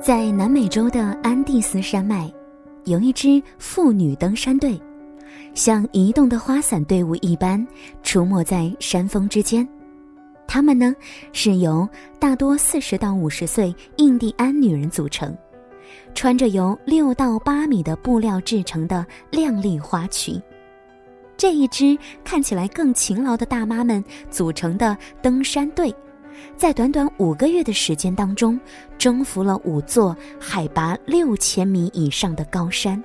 在南美洲的安第斯山脉，有一支妇女登山队，像移动的花伞队伍一般出没在山峰之间。他们呢，是由大多四十到五十岁印第安女人组成，穿着由六到八米的布料制成的亮丽花裙。这一支看起来更勤劳的大妈们组成的登山队。在短短五个月的时间当中，征服了五座海拔六千米以上的高山。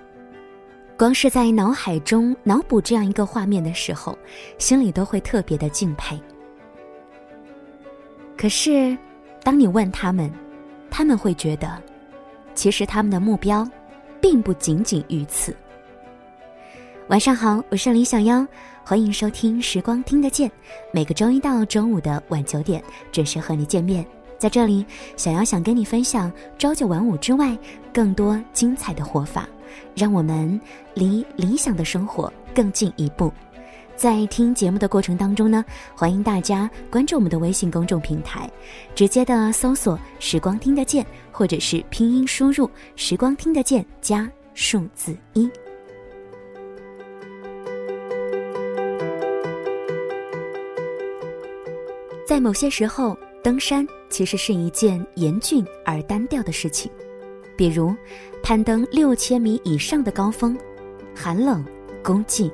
光是在脑海中脑补这样一个画面的时候，心里都会特别的敬佩。可是，当你问他们，他们会觉得，其实他们的目标，并不仅仅于此。晚上好，我是李小妖。欢迎收听《时光听得见》，每个周一到周五的晚九点准时和你见面。在这里，小妖想跟你分享朝九晚五之外更多精彩的活法，让我们离理想的生活更进一步。在听节目的过程当中呢，欢迎大家关注我们的微信公众平台，直接的搜索“时光听得见”或者是拼音输入“时光听得见”加数字一。在某些时候，登山其实是一件严峻而单调的事情，比如攀登六千米以上的高峰，寒冷、孤寂、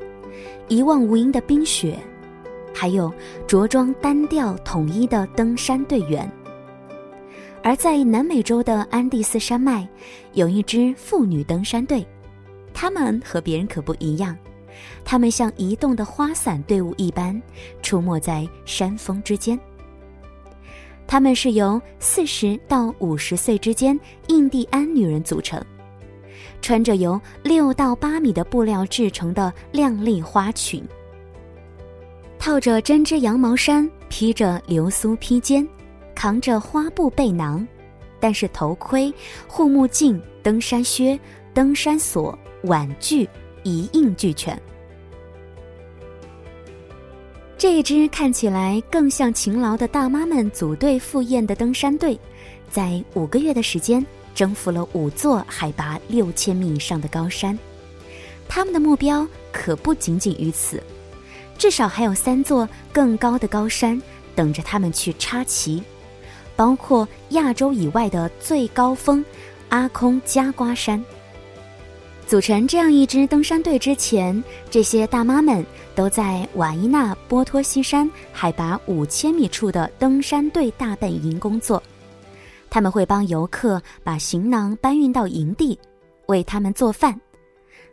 一望无垠的冰雪，还有着装单调统一的登山队员。而在南美洲的安第斯山脉，有一支妇女登山队，她们和别人可不一样。他们像移动的花伞队伍一般，出没在山峰之间。他们是由四十到五十岁之间印第安女人组成，穿着由六到八米的布料制成的亮丽花裙，套着针织羊毛衫，披着流苏披肩，扛着花布背囊，但是头盔、护目镜、登山靴、登山锁、碗具一应俱全。这一支看起来更像勤劳的大妈们组队赴宴的登山队，在五个月的时间征服了五座海拔六千米以上的高山。他们的目标可不仅仅于此，至少还有三座更高的高山等着他们去插旗，包括亚洲以外的最高峰阿空加瓜山。组成这样一支登山队之前，这些大妈们都在瓦伊纳波托西山海拔五千米处的登山队大本营工作。他们会帮游客把行囊搬运到营地，为他们做饭，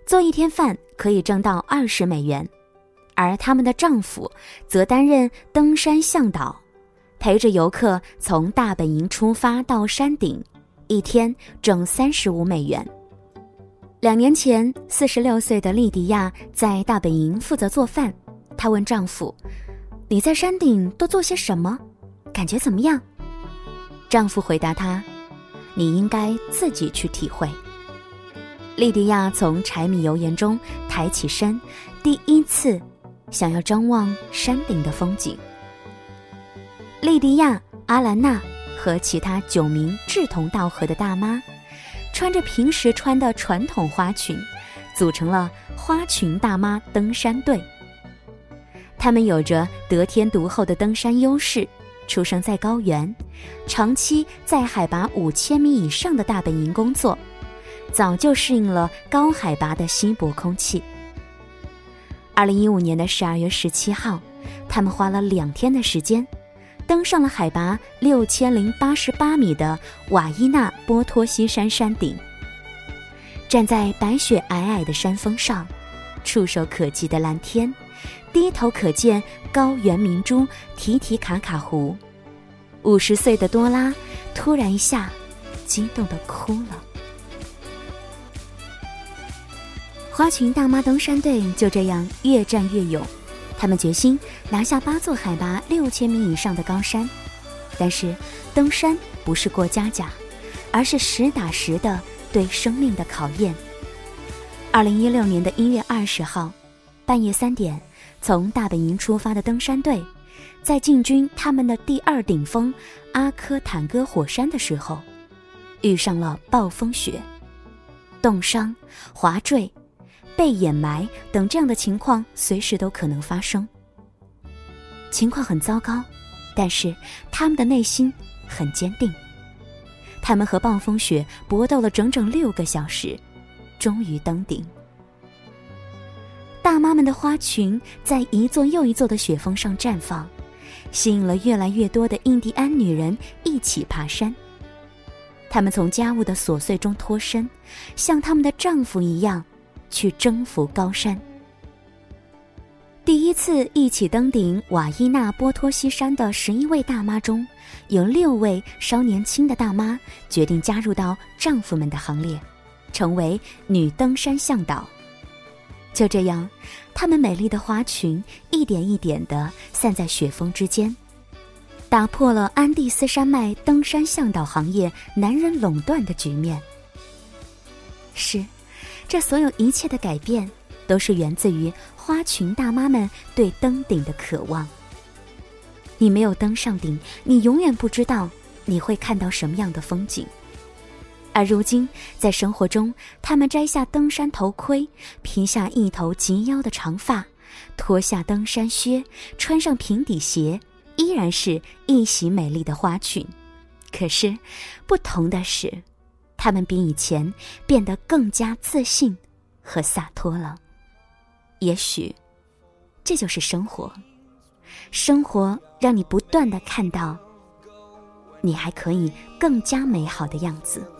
做一天饭可以挣到二十美元。而他们的丈夫则担任登山向导，陪着游客从大本营出发到山顶，一天挣三十五美元。两年前，四十六岁的莉迪亚在大本营负责做饭。她问丈夫：“你在山顶都做些什么？感觉怎么样？”丈夫回答她：“你应该自己去体会。”莉迪亚从柴米油盐中抬起身，第一次想要张望山顶的风景。莉迪亚、阿兰娜和其他九名志同道合的大妈。穿着平时穿的传统花裙，组成了花裙大妈登山队。他们有着得天独厚的登山优势，出生在高原，长期在海拔五千米以上的大本营工作，早就适应了高海拔的稀薄空气。二零一五年的十二月十七号，他们花了两天的时间。登上了海拔六千零八十八米的瓦伊纳波托西山山顶，站在白雪皑皑的山峰上，触手可及的蓝天，低头可见高原明珠提提卡卡湖。五十岁的多拉突然一下激动的哭了。花裙大妈登山队就这样越战越勇。他们决心拿下八座海拔六千米以上的高山，但是登山不是过家家，而是实打实的对生命的考验。二零一六年的一月二十号，半夜三点，从大本营出发的登山队，在进军他们的第二顶峰阿科坦戈火山的时候，遇上了暴风雪，冻伤、滑坠、被掩埋等这样的情况随时都可能发生。情况很糟糕，但是他们的内心很坚定。他们和暴风雪搏斗了整整六个小时，终于登顶。大妈们的花裙在一座又一座的雪峰上绽放，吸引了越来越多的印第安女人一起爬山。她们从家务的琐碎中脱身，像他们的丈夫一样，去征服高山。第一次一起登顶瓦伊纳波托西山的十一位大妈中，有六位稍年轻的大妈决定加入到丈夫们的行列，成为女登山向导。就这样，她们美丽的花裙一点一点地散在雪峰之间，打破了安第斯山脉登山向导行业男人垄断的局面。是，这所有一切的改变，都是源自于。花裙大妈们对登顶的渴望。你没有登上顶，你永远不知道你会看到什么样的风景。而如今，在生活中，他们摘下登山头盔，披下一头及腰的长发，脱下登山靴，穿上平底鞋，依然是一袭美丽的花裙。可是，不同的是，他们比以前变得更加自信和洒脱了。也许，这就是生活。生活让你不断的看到，你还可以更加美好的样子。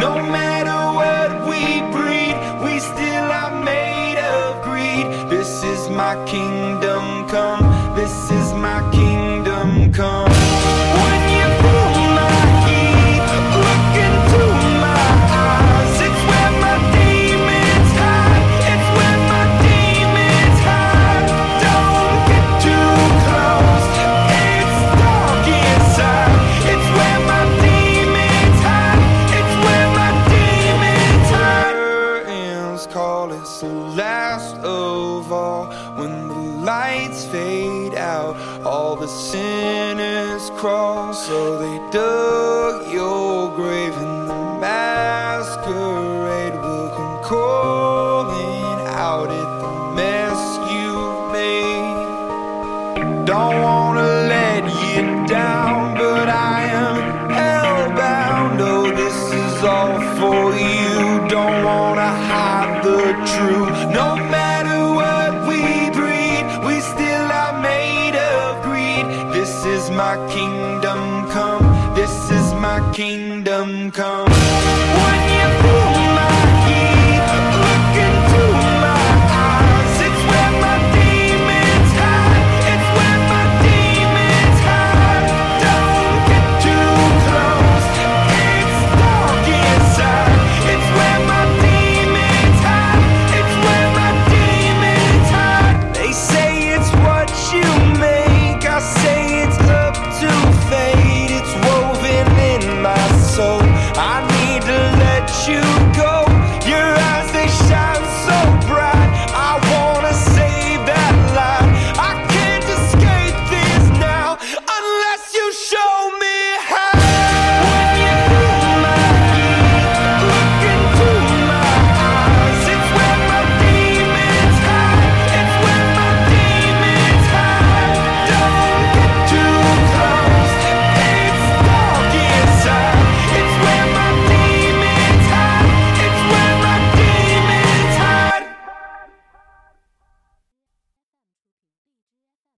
No man. when the lights fade out. All the sinners crawl, so they dug your grave, and the masquerade will come calling out at the mess you've made. Don't come.